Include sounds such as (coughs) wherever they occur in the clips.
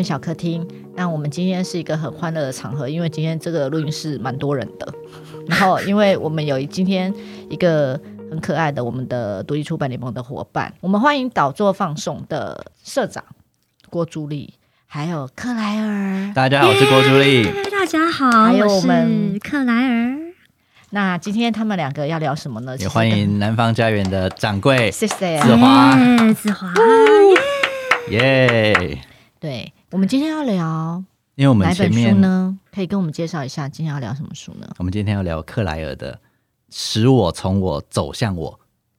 园小客厅。那我们今天是一个很欢乐的场合，因为今天这个录音室蛮多人的。然后，因为我们有今天一个很可爱的我们的独立出版联盟的伙伴，我们欢迎导作放送的社长郭朱莉，还有克莱尔。大家好，我是郭朱莉。大家好，还有我们我克莱尔。那今天他们两个要聊什么呢？也欢迎南方家园的掌柜，谢谢子华，子华，耶、对，我们今天要聊，因为我们前面呢，可以跟我们介绍一下今天要聊什么书呢？我们今天要聊克莱尔的《使我从我走向我》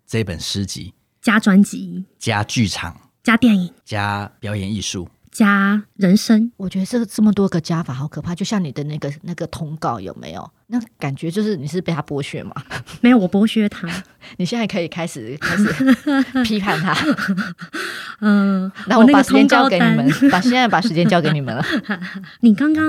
这本诗集，加专辑，加剧场，加电影，加表演艺术。加人生，我觉得这这么多个加法好可怕，就像你的那个那个通告有没有？那感觉就是你是被他剥削吗？(laughs) 没有，我剥削他。(laughs) 你现在可以开始开始批判他。(laughs) 嗯，那我把时间交给你们，把现在把时间交给你们了。你刚刚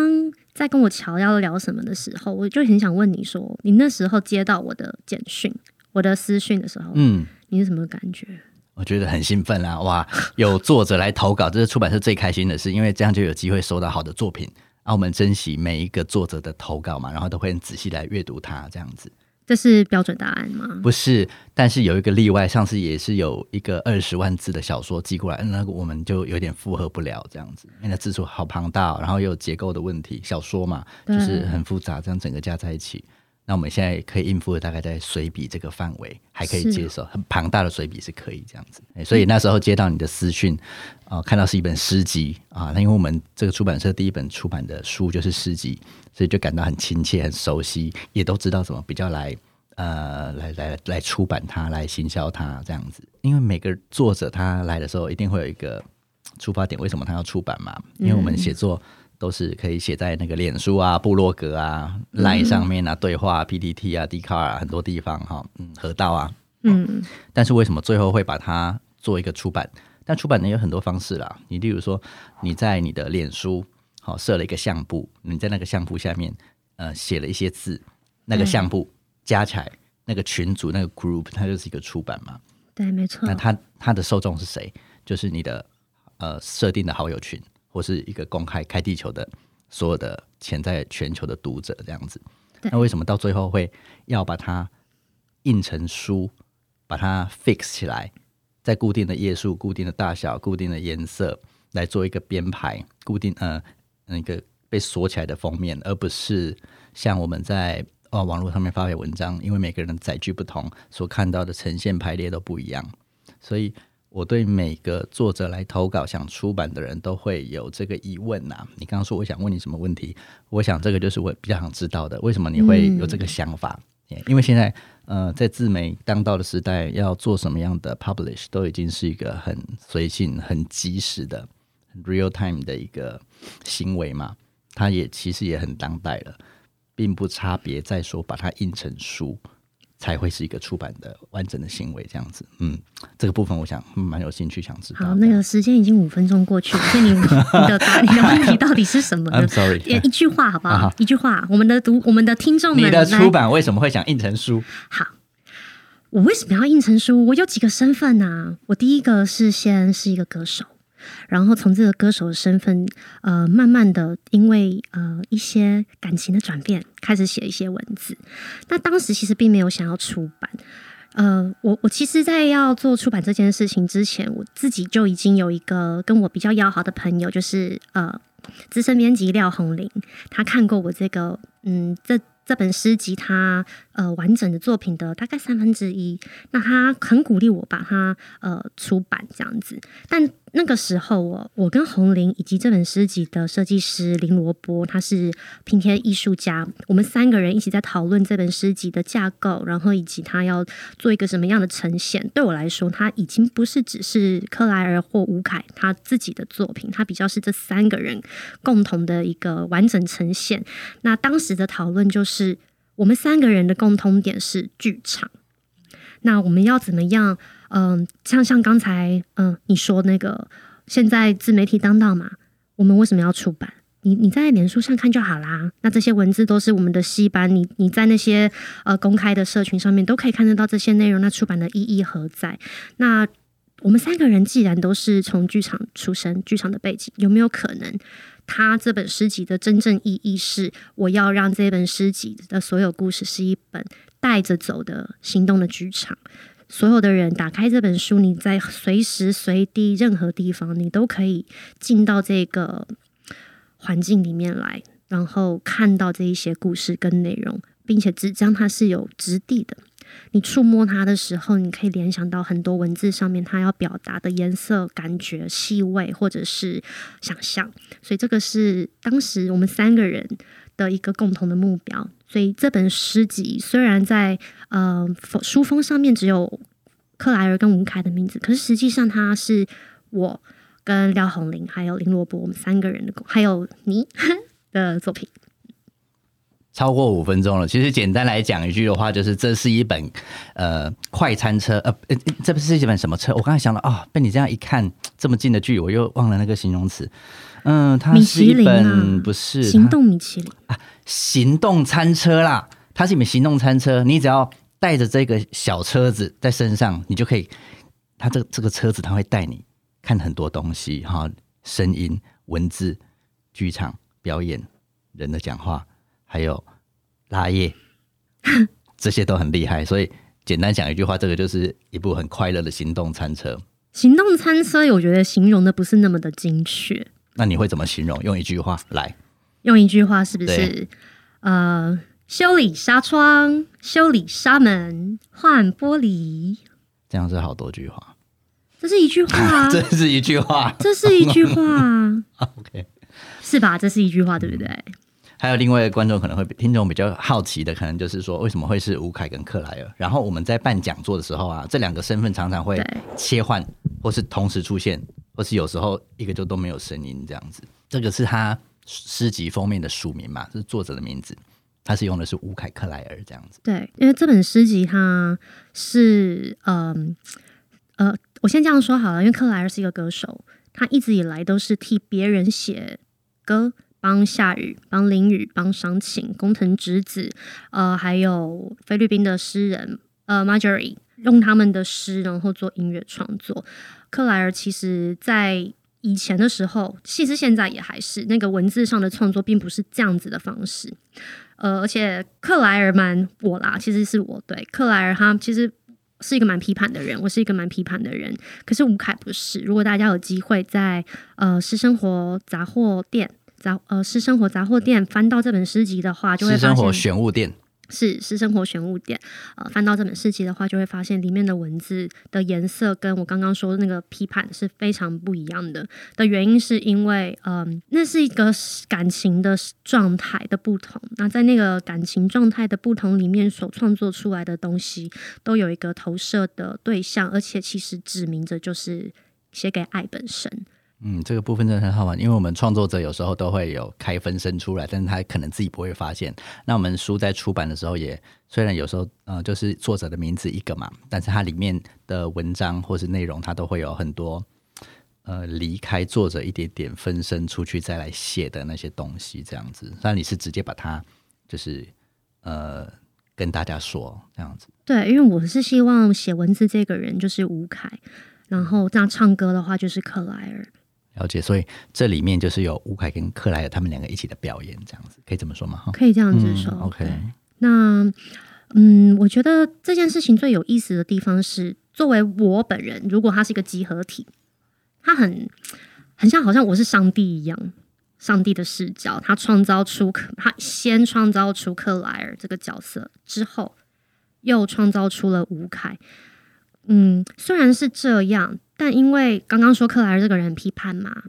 在跟我乔要聊什么的时候，我就很想问你说，你那时候接到我的简讯、我的私讯的时候，嗯，你是什么感觉？我觉得很兴奋啊！(laughs) 哇，有作者来投稿，这是出版社最开心的事，因为这样就有机会收到好的作品。啊，我们珍惜每一个作者的投稿嘛，然后都会很仔细来阅读它，这样子。这是标准答案吗？不是，但是有一个例外，上次也是有一个二十万字的小说寄过来，那个我们就有点负荷不了，这样子，因为那字数好庞大，然后又有结构的问题，小说嘛，就是很复杂，这样整个加在一起。那我们现在可以应付的大概在随笔这个范围，还可以接受很庞大的随笔是可以这样子。所以那时候接到你的私讯啊、呃，看到是一本诗集啊，那因为我们这个出版社第一本出版的书就是诗集，所以就感到很亲切、很熟悉，也都知道怎么比较来呃来来来出版它、来行销它这样子。因为每个作者他来的时候一定会有一个出发点，为什么他要出版嘛？因为我们写作。都是可以写在那个脸书啊、部落格啊、Line 上面啊、对话、PPT 啊、Dcard 啊很多地方哈，嗯，河道啊，嗯，但是为什么最后会把它做一个出版？但出版呢有很多方式啦，你例如说你在你的脸书好设了一个相簿，你在那个相簿下面呃写了一些字，那个相簿加起来那个群组那个 group 它就是一个出版嘛，对，没错。那它它的受众是谁？就是你的呃设定的好友群。或是一个公开开地球的所有的潜在全球的读者这样子，那为什么到最后会要把它印成书，把它 fix 起来，在固定的页数、固定的大小、固定的颜色来做一个编排，固定呃那个被锁起来的封面，而不是像我们在哦网络上面发表文章，因为每个人的载具不同，所看到的呈现排列都不一样，所以。我对每个作者来投稿想出版的人都会有这个疑问呐、啊。你刚刚说我想问你什么问题？我想这个就是我比较想知道的。为什么你会有这个想法？嗯、因为现在呃，在自媒当道的时代，要做什么样的 publish 都已经是一个很随性、很及时的 real time 的一个行为嘛。它也其实也很当代了，并不差别在说把它印成书。才会是一个出版的完整的行为，这样子。嗯，这个部分我想蛮有兴趣想知道。好，那个时间已经五分钟过去了，(laughs) 所以你你的答你的问题到底是什么呢？I'm sorry，一句话好不好？啊、一句话，我们的读我们的听众们，你的出版为什么会想印成书？好，我为什么要印成书？我有几个身份啊。我第一个是先是一个歌手。然后从这个歌手的身份，呃，慢慢的因为呃一些感情的转变，开始写一些文字。那当时其实并没有想要出版，呃，我我其实，在要做出版这件事情之前，我自己就已经有一个跟我比较要好的朋友，就是呃资深编辑廖红玲，他看过我这个嗯这。这本诗集，他呃完整的作品的大概三分之一，那他很鼓励我把它呃出版这样子。但那个时候我，我跟红玲以及这本诗集的设计师林罗波，他是拼贴艺术家，我们三个人一起在讨论这本诗集的架构，然后以及他要做一个什么样的呈现。对我来说，他已经不是只是克莱尔或吴凯他自己的作品，他比较是这三个人共同的一个完整呈现。那当时的讨论就是。我们三个人的共通点是剧场。那我们要怎么样？嗯、像像刚才嗯、你说那个，现在自媒体当道嘛，我们为什么要出版？你你在脸书上看就好啦。那这些文字都是我们的戏班，你你在那些呃公开的社群上面都可以看得到这些内容。那出版的意义何在？那我们三个人既然都是从剧场出身，剧场的背景，有没有可能，他这本诗集的真正意义是，我要让这本诗集的所有故事是一本带着走的行动的剧场。所有的人打开这本书，你在随时随地任何地方，你都可以进到这个环境里面来，然后看到这一些故事跟内容，并且纸张它是有质地的。你触摸它的时候，你可以联想到很多文字上面它要表达的颜色、感觉、气味，或者是想象。所以这个是当时我们三个人的一个共同的目标。所以这本诗集虽然在呃书封上面只有克莱尔跟吴凯的名字，可是实际上它是我跟廖红林还有林罗博我们三个人的，还有你 (laughs) 的作品。超过五分钟了。其实简单来讲一句的话，就是这是一本呃快餐车，呃呃，这不是一本什么车？我刚才想到啊、哦，被你这样一看，这么近的距离，我又忘了那个形容词。嗯，它是一本、啊、不是行动米其林啊，行动餐车啦。它是一本行动餐车，你只要带着这个小车子在身上，你就可以，它这这个车子它会带你看很多东西哈，声音、文字、剧场表演、人的讲话，还有拉页，(laughs) 这些都很厉害。所以简单讲一句话，这个就是一部很快乐的行动餐车。行动餐车，我觉得形容的不是那么的精确。那你会怎么形容？用一句话来，用一句话是不是？呃，修理纱窗，修理纱门，换玻璃。这样是好多句话。这是一句话啊，(laughs) 这是一句话，这是一句话啊。(laughs) OK，是吧？这是一句话，对不对？还有另外一个观众可能会听众比较好奇的，可能就是说，为什么会是吴凯跟克莱尔？然后我们在办讲座的时候啊，这两个身份常常会切换，或是同时出现。或是有时候一个就都没有声音这样子，这个是他诗集封面的署名嘛，是作者的名字，他是用的是吴凯克莱尔这样子。对，因为这本诗集它是嗯呃，呃，我先这样说好了，因为克莱尔是一个歌手，他一直以来都是替别人写歌，帮夏雨、帮林雨、帮商禽、工藤直子，呃，还有菲律宾的诗人呃 Marjorie。用他们的诗，然后做音乐创作。克莱尔其实在以前的时候，其实现在也还是那个文字上的创作，并不是这样子的方式。呃，而且克莱尔蛮我啦，其实是我对克莱尔他其实是一个蛮批判的人，我是一个蛮批判的人。可是吴凯不是。如果大家有机会在呃私生活杂货店杂呃私生活杂货店翻到这本诗集的话，就会发现诗生活选物店。是私生活选物店，呃，翻到这本诗集的话，就会发现里面的文字的颜色跟我刚刚说的那个批判是非常不一样的。的原因是因为，嗯、呃，那是一个感情的状态的不同。那在那个感情状态的不同里面，所创作出来的东西都有一个投射的对象，而且其实指明着就是写给爱本身。嗯，这个部分真的很好玩，因为我们创作者有时候都会有开分身出来，但是他可能自己不会发现。那我们书在出版的时候也，虽然有时候呃就是作者的名字一个嘛，但是它里面的文章或是内容，它都会有很多呃离开作者一点点分身出去再来写的那些东西，这样子。那你是直接把它就是呃跟大家说这样子？对，因为我是希望写文字这个人就是吴凯，然后这样唱歌的话就是克莱尔。了解，所以这里面就是有吴凯跟克莱尔他们两个一起的表演，这样子可以这么说吗？可以这样子说。嗯、OK，那嗯，我觉得这件事情最有意思的地方是，作为我本人，如果他是一个集合体，他很很像，好像我是上帝一样，上帝的视角，他创造出他先创造出克莱尔这个角色，之后又创造出了吴凯。嗯，虽然是这样。但因为刚刚说克莱尔这个人批判嘛，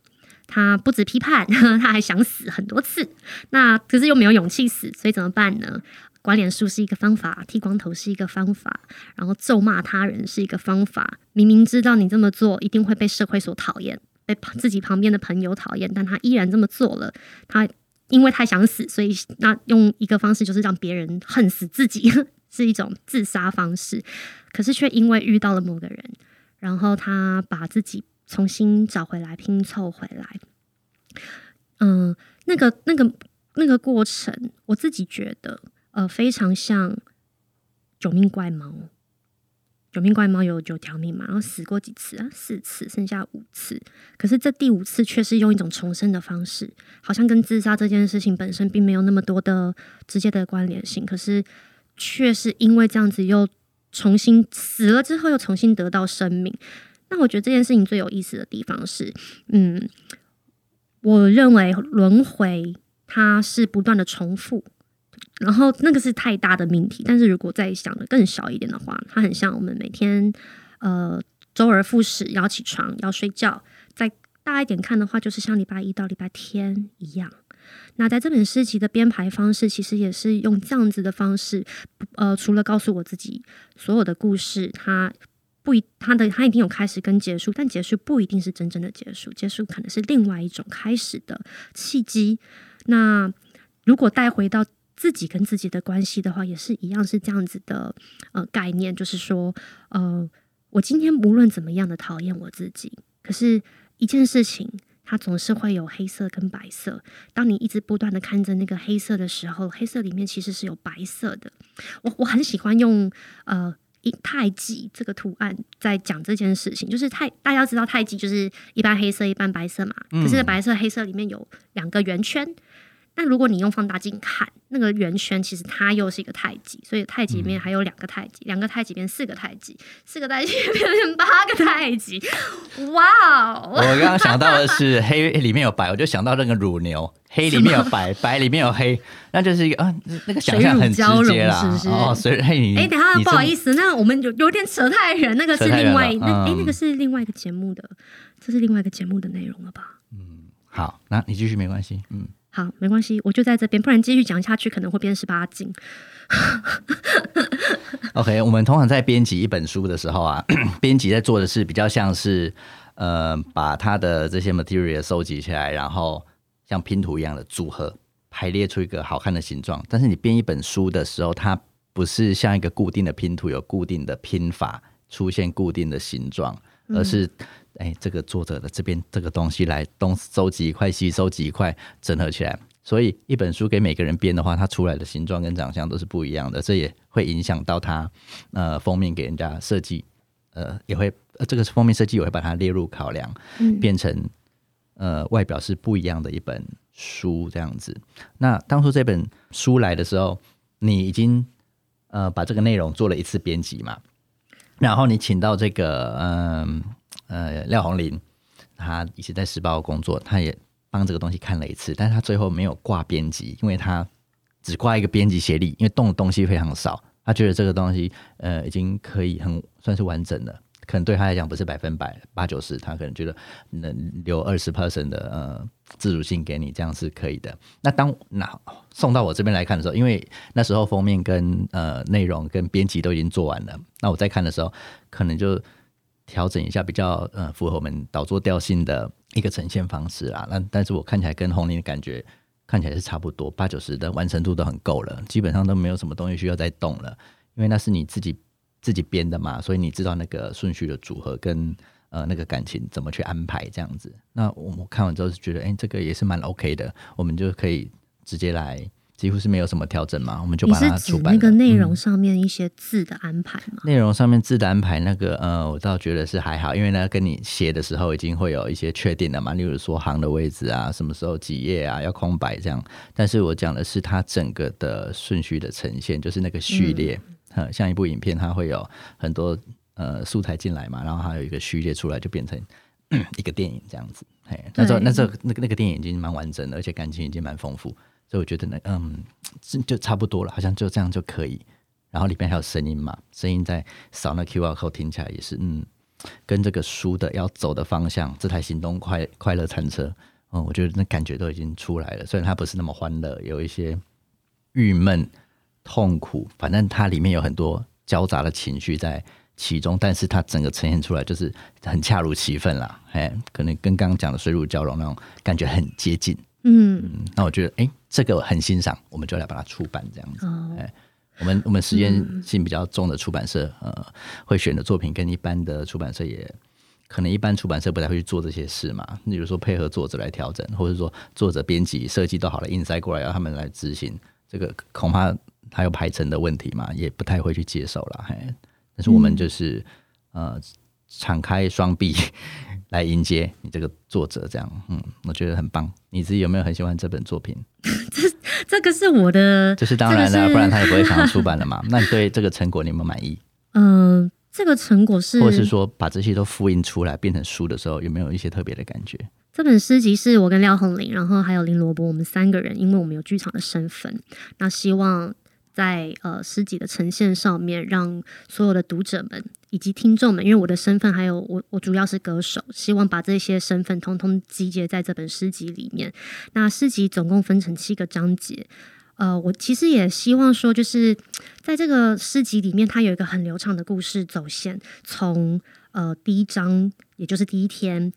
他不止批判，(laughs) 他还想死很多次。那可是又没有勇气死，所以怎么办呢？刮脸术是一个方法，剃光头是一个方法，然后咒骂他人是一个方法。明明知道你这么做一定会被社会所讨厌，被自己旁边的朋友讨厌，但他依然这么做了。他因为太想死，所以那用一个方式就是让别人恨死自己，(laughs) 是一种自杀方式。可是却因为遇到了某个人。然后他把自己重新找回来，拼凑回来。嗯，那个、那个、那个过程，我自己觉得，呃，非常像《九命怪猫》。九命怪猫有九条命嘛，然后死过几次啊？四次，剩下五次。可是这第五次却是用一种重生的方式，好像跟自杀这件事情本身并没有那么多的直接的关联性，可是却是因为这样子又重新死了之后又重新得到生命。那我觉得这件事情最有意思的地方是，嗯，我认为轮回它是不断的重复。然后那个是太大的命题，但是如果再想的更小一点的话，它很像我们每天呃周而复始要起床要睡觉，再大一点看的话，就是像礼拜一到礼拜天一样。那在这本诗集的编排方式，其实也是用这样子的方式，呃，除了告诉我自己所有的故事，它不一它的它一定有开始跟结束，但结束不一定是真正的结束，结束可能是另外一种开始的契机。那如果带回到自己跟自己的关系的话，也是一样是这样子的呃概念，就是说，呃，我今天无论怎么样的讨厌我自己，可是一件事情它总是会有黑色跟白色。当你一直不断的看着那个黑色的时候，黑色里面其实是有白色的。我我很喜欢用呃一太极这个图案在讲这件事情，就是太大家知道太极就是一半黑色一半白色嘛，可是白色黑色里面有两个圆圈。那如果你用放大镜看那个圆圈，其实它又是一个太极，所以太极里面还有两个太极，两、嗯、个太极变四个太极，四个太极变成八个太极。哇哦！我刚刚想到的是黑里面有白，我就想到那个乳牛，黑里面有白，白里面有黑，那就是一个啊，那个想象很直接啦，是不是？哦，所以嘿，哎，等下不好意思，那我们有有点扯太远，那个是另外那哎、嗯，那个是另外一个节目的，这是另外一个节目的内容了吧？嗯，好，那你继续没关系，嗯。好，没关系，我就在这边，不然继续讲下去可能会变十八禁。OK，我们通常在编辑一本书的时候啊，(coughs) 编辑在做的是比较像是呃，把它的这些 material 收集起来，然后像拼图一样的组合排列出一个好看的形状。但是你编一本书的时候，它不是像一个固定的拼图，有固定的拼法，出现固定的形状，而是。哎、欸，这个作者的这边这个东西来东收集一块，西收集一块，整合起来。所以一本书给每个人编的话，它出来的形状跟长相都是不一样的。这也会影响到它呃封面给人家设计，呃也会呃这个封面设计也会把它列入考量，嗯、变成呃外表是不一样的一本书这样子。那当初这本书来的时候，你已经呃把这个内容做了一次编辑嘛，然后你请到这个嗯。呃呃，廖红林，他以前在时报工作，他也帮这个东西看了一次，但是他最后没有挂编辑，因为他只挂一个编辑协力，因为动的东西非常少，他觉得这个东西呃已经可以很算是完整了，可能对他来讲不是百分百八九十，他可能觉得能留二十 percent 的呃自主性给你，这样是可以的。那当那送到我这边来看的时候，因为那时候封面跟呃内容跟编辑都已经做完了，那我在看的时候可能就。调整一下比较呃符合我们导作调性的一个呈现方式啦。那但是我看起来跟红林的感觉看起来是差不多，八九十的完成度都很够了，基本上都没有什么东西需要再动了。因为那是你自己自己编的嘛，所以你知道那个顺序的组合跟呃那个感情怎么去安排这样子。那我们看完之后是觉得，哎、这个也是蛮 OK 的，我们就可以直接来。几乎是没有什么调整嘛，我们就把它出版。那个内容上面一些字的安排嘛？内、嗯、容上面字的安排，那个呃，我倒觉得是还好，因为呢，跟你写的时候已经会有一些确定了嘛，例如说行的位置啊，什么时候几页啊要空白这样。但是我讲的是它整个的顺序的呈现，就是那个序列，嗯，像一部影片，它会有很多呃素材进来嘛，然后还有一个序列出来，就变成 (coughs) 一个电影这样子。嘿，那时候那时候那个那个电影已经蛮完整的，而且感情已经蛮丰富。所以我觉得呢，嗯，就差不多了，好像就这样就可以。然后里面还有声音嘛，声音在扫那 QR code 听起来也是，嗯，跟这个书的要走的方向，这台行动快快乐餐车，嗯，我觉得那感觉都已经出来了。虽然它不是那么欢乐，有一些郁闷、痛苦，反正它里面有很多交杂的情绪在其中，但是它整个呈现出来就是很恰如其分啦。哎，可能跟刚刚讲的水乳交融那种感觉很接近。嗯，嗯，那我觉得，哎、欸，这个我很欣赏，我们就来把它出版这样子。哎、我们我们实验性比较重的出版社，嗯、呃，会选的作品跟一般的出版社也可能一般出版社不太会去做这些事嘛。比如说配合作者来调整，或者说作者编辑设计都好了，印塞过来要他们来执行，这个恐怕还有排程的问题嘛，也不太会去接受了。嘿，但是我们就是、嗯、呃敞开双臂 (laughs) 来迎接你这个作者，这样，嗯，我觉得很棒。你自己有没有很喜欢这本作品？(laughs) 这这个是我的，这是当然了，不然他也不会想要出版了嘛。(laughs) 那你对这个成果你有没有满意？嗯、呃，这个成果是，或是说把这些都复印出来变成书的时候，有没有一些特别的感觉？这本诗集是我跟廖红林，然后还有林罗伯，我们三个人，因为我们有剧场的身份，那希望在呃诗集的呈现上面，让所有的读者们以及听众们，因为我的身份还有我我主要是歌手，希望把这些身份通通集结在这本诗集里面。那诗集总共分成七个章节，呃，我其实也希望说，就是在这个诗集里面，它有一个很流畅的故事走线，从呃第一章，也就是第一天。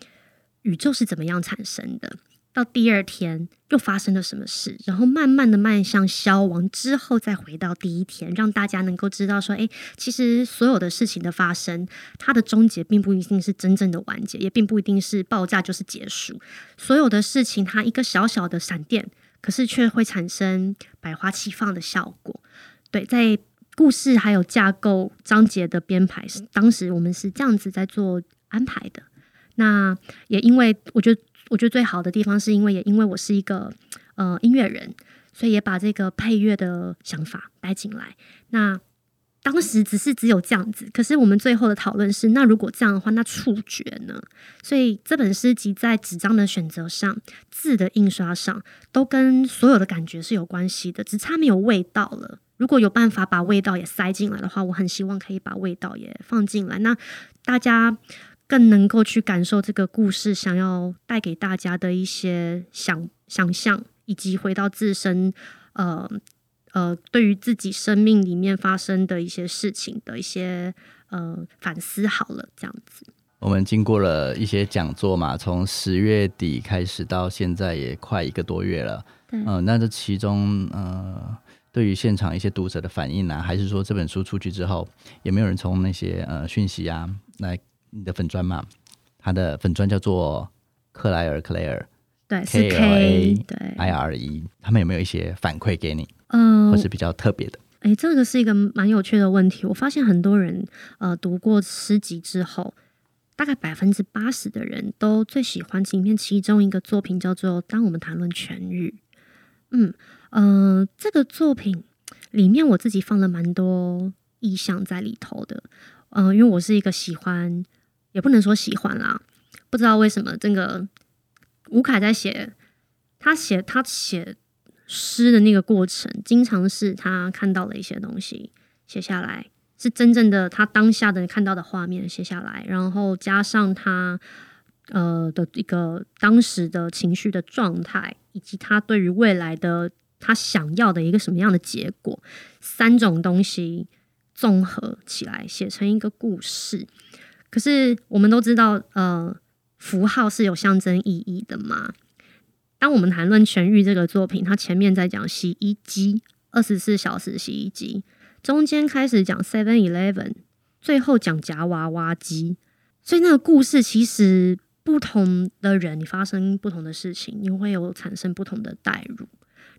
宇宙是怎么样产生的？到第二天又发生了什么事？然后慢慢的迈向消亡之后，再回到第一天，让大家能够知道说，哎，其实所有的事情的发生，它的终结并不一定是真正的完结，也并不一定是爆炸就是结束。所有的事情，它一个小小的闪电，可是却会产生百花齐放的效果。对，在故事还有架构章节的编排，当时我们是这样子在做安排的。那也因为我觉得，我觉得最好的地方是因为也因为我是一个呃音乐人，所以也把这个配乐的想法带进来。那当时只是只有这样子，可是我们最后的讨论是，那如果这样的话，那触觉呢？所以这本诗集在纸张的选择上、字的印刷上，都跟所有的感觉是有关系的，只差没有味道了。如果有办法把味道也塞进来的话，我很希望可以把味道也放进来。那大家。更能够去感受这个故事想要带给大家的一些想想象，以及回到自身，呃呃，对于自己生命里面发生的一些事情的一些呃反思。好了，这样子。我们经过了一些讲座嘛，从十月底开始到现在也快一个多月了。嗯、呃，那这其中呃，对于现场一些读者的反应啊，还是说这本书出去之后，也没有人从那些呃讯息啊来？你的粉砖嘛，他的粉砖叫做克莱尔 Claire，对，K L A 对 I R E，他们有没有一些反馈给你？嗯、呃，或是比较特别的？哎、欸，这个是一个蛮有趣的问题。我发现很多人呃读过诗集之后，大概百分之八十的人都最喜欢里面其中一个作品，叫做《当我们谈论痊愈》。嗯嗯、呃，这个作品里面我自己放了蛮多意象在里头的。嗯、呃，因为我是一个喜欢。也不能说喜欢啦，不知道为什么这个吴凯在写他写他写诗的那个过程，经常是他看到了一些东西写下来，是真正的他当下的看到的画面写下来，然后加上他呃的一个当时的情绪的状态，以及他对于未来的他想要的一个什么样的结果，三种东西综合起来写成一个故事。可是我们都知道，呃，符号是有象征意义的嘛。当我们谈论痊愈这个作品，它前面在讲洗衣机，二十四小时洗衣机，中间开始讲 Seven Eleven，最后讲夹娃娃机。所以那个故事其实不同的人，你发生不同的事情，你会有产生不同的代入。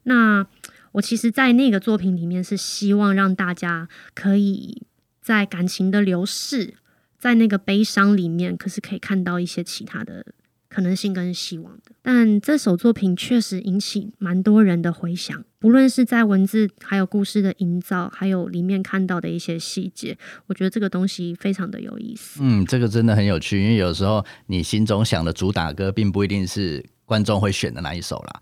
那我其实，在那个作品里面，是希望让大家可以在感情的流逝。在那个悲伤里面，可是可以看到一些其他的可能性跟希望的。但这首作品确实引起蛮多人的回响，不论是在文字，还有故事的营造，还有里面看到的一些细节，我觉得这个东西非常的有意思。嗯，这个真的很有趣，因为有时候你心中想的主打歌，并不一定是观众会选的那一首啦。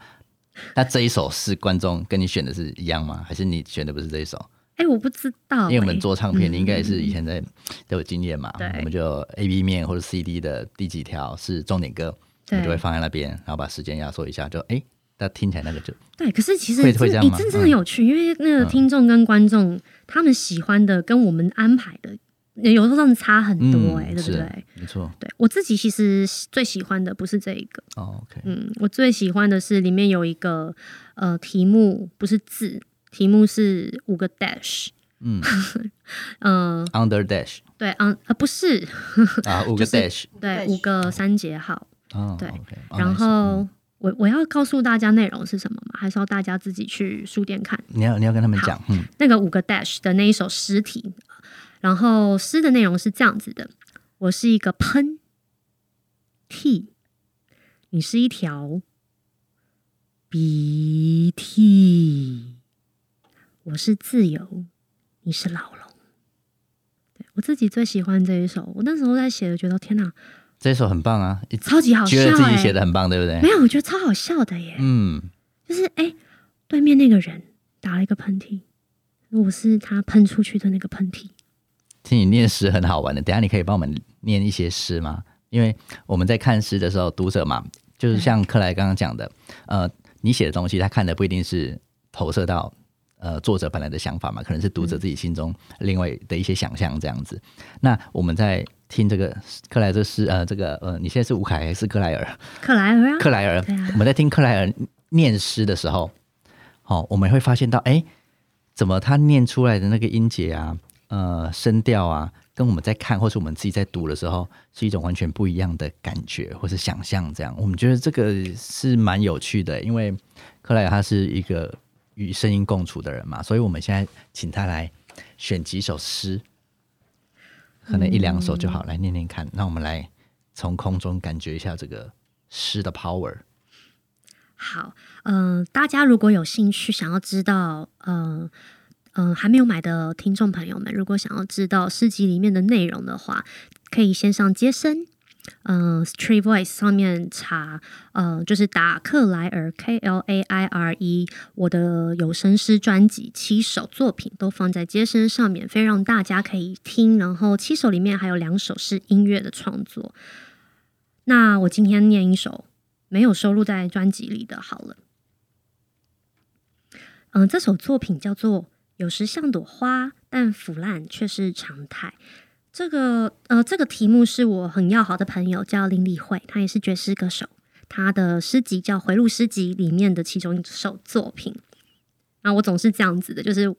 那这一首是观众跟你选的是一样吗？还是你选的不是这一首？哎、欸，我不知道、欸，因为我们做唱片，你应该也是以前在都有经验嘛。我们就 A B 面或者 C D 的第几条是重点歌，我们就会放在那边，然后把时间压缩一下，就哎，那、欸、听起来那个就对。可是其实会会这样吗？真的很有趣，嗯、因为那个听众跟观众、嗯、他们喜欢的跟我们安排的有时候真的差很多、欸，哎、嗯，对不对？没错。对我自己其实最喜欢的不是这一个。哦，OK。嗯，我最喜欢的是里面有一个呃题目，不是字，题目是五个 dash。嗯。嗯，(laughs) under dash 对呃不是。啊，五个 (laughs) dash 对，五个三节号哦，对，然后我我要告诉大家内容是什么吗？还是要大家自己去书店看？你要你要跟他们讲，嗯，那个五个 dash 的那一首诗题，然后诗的内容是这样子的：我是一个喷嚏，你是一条鼻涕，我是自由，你是牢笼。对，我自己最喜欢这一首，我那时候在写的，觉得天哪，这一首很棒啊，超级好笑，欸，觉得自己写的很棒，对不对？没有，我觉得超好笑的耶。嗯，就是哎，对面那个人打了一个喷嚏，我是他喷出去的那个喷嚏。听你念诗很好玩的，等下你可以帮我们念一些诗吗？因为我们在看诗的时候，读者嘛，就是像克莱刚刚讲的，呃。你写的东西，他看的不一定是投射到呃作者本来的想法嘛，可能是读者自己心中另外的一些想象这样子。嗯、那我们在听这个克莱这诗，呃，这个呃，你现在是吴凯还是克莱尔？克莱尔啊，克莱尔。啊、我们在听克莱尔念诗的时候，哦，我们会发现到，哎，怎么他念出来的那个音节啊，呃，声调啊。跟我们在看，或是我们自己在读的时候，是一种完全不一样的感觉，或是想象。这样，我们觉得这个是蛮有趣的，因为克莱尔他是一个与声音共处的人嘛，所以我们现在请他来选几首诗，可能一两首就好，来念念看。那我们来从空中感觉一下这个诗的 power。好，嗯、呃，大家如果有兴趣想要知道，嗯、呃。嗯、呃，还没有买的听众朋友们，如果想要知道诗集里面的内容的话，可以先上接声，嗯、，Street Voice 上面查，呃，就是打克莱尔 K L A I R E，我的有声诗专辑七首作品都放在街声上面，非让大家可以听。然后七首里面还有两首是音乐的创作。那我今天念一首没有收录在专辑里的，好了。嗯、这首作品叫做。有时像朵花，但腐烂却是常态。这个呃，这个题目是我很要好的朋友，叫林立慧，他也是爵士歌手。他的诗集叫《回路诗集》里面的其中一首作品。那我总是这样子的，就是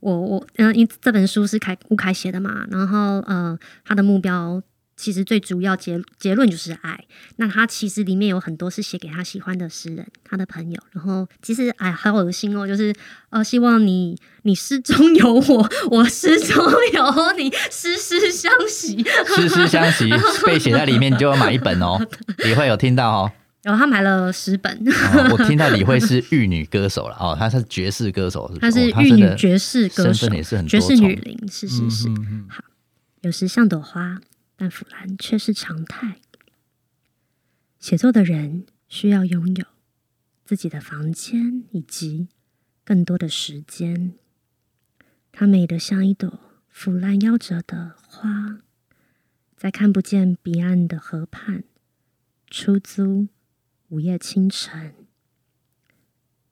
我我嗯，因为这本书是凯吴凯写的嘛，然后呃，他的目标。其实最主要结结论就是爱。那他其实里面有很多是写给他喜欢的诗人，他的朋友。然后其实哎，好恶心哦，就是呃，希望你你诗中有我，我诗中有你，诗诗相惜，(laughs) 诗诗相惜被写在里面，你就要买一本哦。(laughs) 李慧有听到哦，然 (laughs) 后他买了十本。哦、我听到李慧是玉女歌手了哦，她是爵士歌手，她是玉女爵士歌手，身份也是很爵士女伶，是是是。嗯嗯嗯好，有时像朵花。但腐烂却是常态。写作的人需要拥有自己的房间以及更多的时间。它美得像一朵腐烂夭折的花，在看不见彼岸的河畔出租午夜清晨。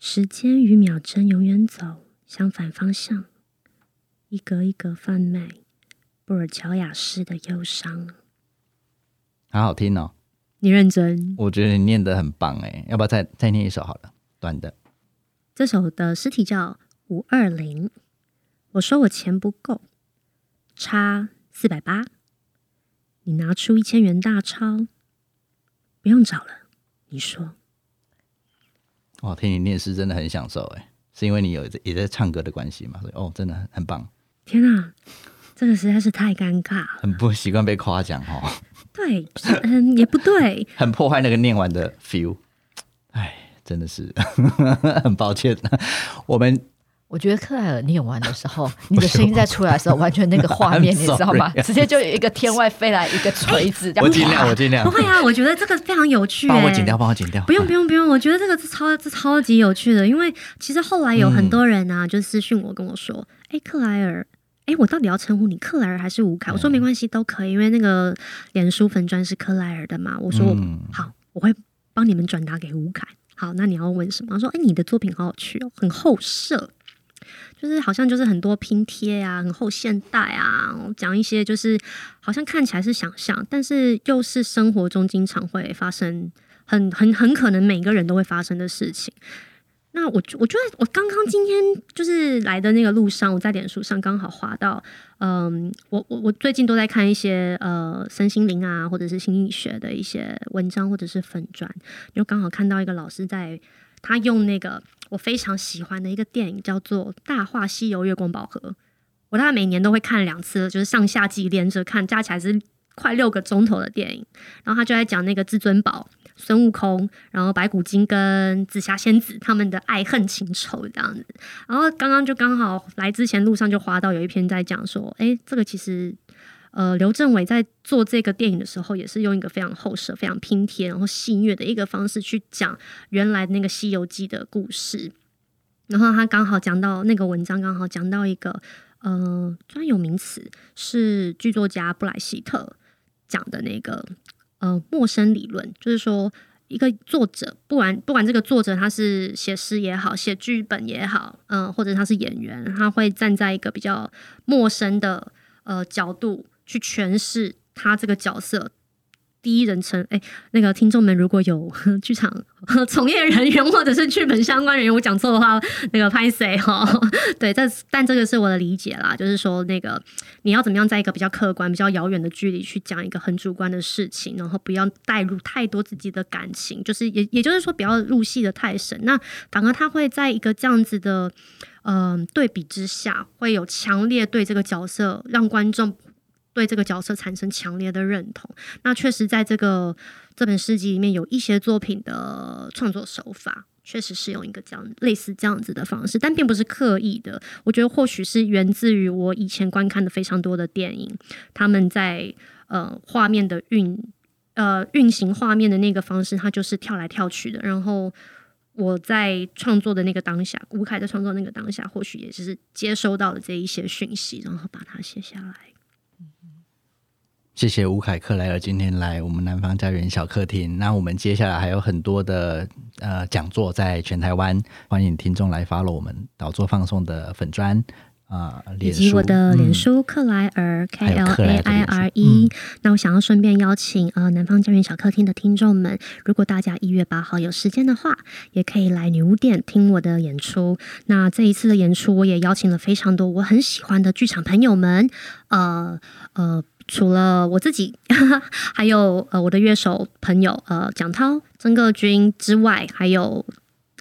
时间与秒针永远走相反方向，一格一格贩卖。布尔乔亚式的忧伤，好好听哦！你认真，我觉得你念得很棒哎，要不要再再念一首好了，短的。这首的诗题叫五二零。我说我钱不够，差四百八。你拿出一千元大钞，不用找了。你说，哇，听你念诗真的很享受哎，是因为你有也在唱歌的关系嘛？所以哦，真的很棒。天啊！这个实在是太尴尬了，很不习惯被夸奖哦。(laughs) 对，嗯，也不对，(laughs) 很破坏那个念完的 feel。哎，真的是 (laughs) 很抱歉。我们我觉得克莱尔念完的时候，你的声音再出来的时候，完全那个画面，你知道吗？直接就有一个天外飞来一个锤子。我尽量，我尽量。不会啊，我觉得这个非常有趣。帮我剪掉，帮我剪掉。不用，不用，不用。我觉得这个是超，这超级有趣的。因为其实后来有很多人啊，就私讯我跟我说：“哎，克莱尔。”哎，我到底要称呼你克莱尔还是吴凯？我说没关系，都可以，因为那个脸书粉砖是克莱尔的嘛。我说、嗯、好，我会帮你们转达给吴凯。好，那你要问什么？他说：哎，你的作品好有趣哦，很后设，就是好像就是很多拼贴啊，很后现代啊，讲一些就是好像看起来是想象，但是又是生活中经常会发生，很很很可能每个人都会发生的事情。那我我觉得我刚刚今天就是来的那个路上，我在脸书上刚好滑到，嗯，我我我最近都在看一些呃身心灵啊，或者是心理学的一些文章或者是粉砖，就刚好看到一个老师在，他用那个我非常喜欢的一个电影叫做《大话西游月光宝盒》，我大概每年都会看两次，就是上下集连着看，加起来是快六个钟头的电影。然后他就在讲那个至尊宝孙悟空，然后白骨精跟紫霞仙子他们的爱恨情仇这样子。然后刚刚就刚好来之前路上就滑到有一篇在讲说，哎，这个其实呃刘镇伟在做这个电影的时候，也是用一个非常厚实、非常拼贴、然后戏谑的一个方式去讲原来那个《西游记》的故事。然后他刚好讲到那个文章，刚好讲到一个。呃，专有名词是剧作家布莱希特讲的那个呃陌生理论，就是说一个作者，不管不管这个作者他是写诗也好，写剧本也好，嗯、或者他是演员，他会站在一个比较陌生的呃角度去诠释他这个角色。第一人称，哎、那个听众们如果有 (laughs) 剧场 (laughs) 从业人员或者是剧本相关人员，我讲错的话，那个拍谁 (laughs) 哈？对，但但这个是我的理解啦，就是说那个你要怎么样在一个比较客观、比较遥远的距离去讲一个很主观的事情，然后不要带入太多自己的感情，就是也也就是说不要入戏的太深。那反而他会在一个这样子的嗯、对比之下，会有强烈对这个角色让观众。对这个角色产生强烈的认同，那确实在这个这本诗集里面有一些作品的创作手法，确实是用一个这样类似这样子的方式，但并不是刻意的。我觉得或许是源自于我以前观看的非常多的电影，他们在呃画面的运呃运行画面的那个方式，它就是跳来跳去的。然后我在创作的那个当下，吴凯在创作那个当下，或许也是接收到了这一些讯息，然后把它写下来。谢谢吴凯克莱尔今天来我们南方家园小客厅。那我们接下来还有很多的呃讲座在全台湾，欢迎听众来 follow 我们导座放送的粉砖啊，以及我的脸书克莱尔 K L A I R E。那我想要顺便邀请呃南方家园小客厅的听众们，如果大家一月八号有时间的话，也可以来女巫店听我的演出。那这一次的演出，我也邀请了非常多我很喜欢的剧场朋友们，呃呃。除了我自己，(laughs) 还有呃我的乐手朋友呃蒋涛、曾个军之外，还有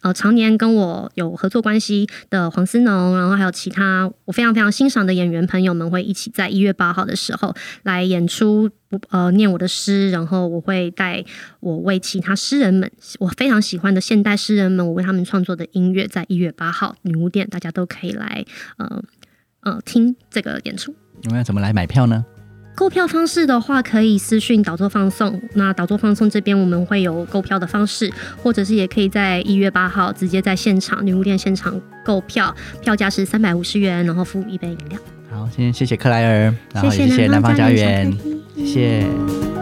呃常年跟我有合作关系的黄思农，然后还有其他我非常非常欣赏的演员朋友们，会一起在一月八号的时候来演出，呃念我的诗，然后我会带我为其他诗人们，我非常喜欢的现代诗人们，我为他们创作的音乐，在一月八号女巫店，大家都可以来呃呃听这个演出。你们要怎么来买票呢？购票方式的话，可以私讯导座放送。那导座放送这边我们会有购票的方式，或者是也可以在一月八号直接在现场女巫店现场购票，票价是三百五十元，然后付一杯饮料。好，今天谢谢克莱尔，然后谢谢南方家园，谢谢。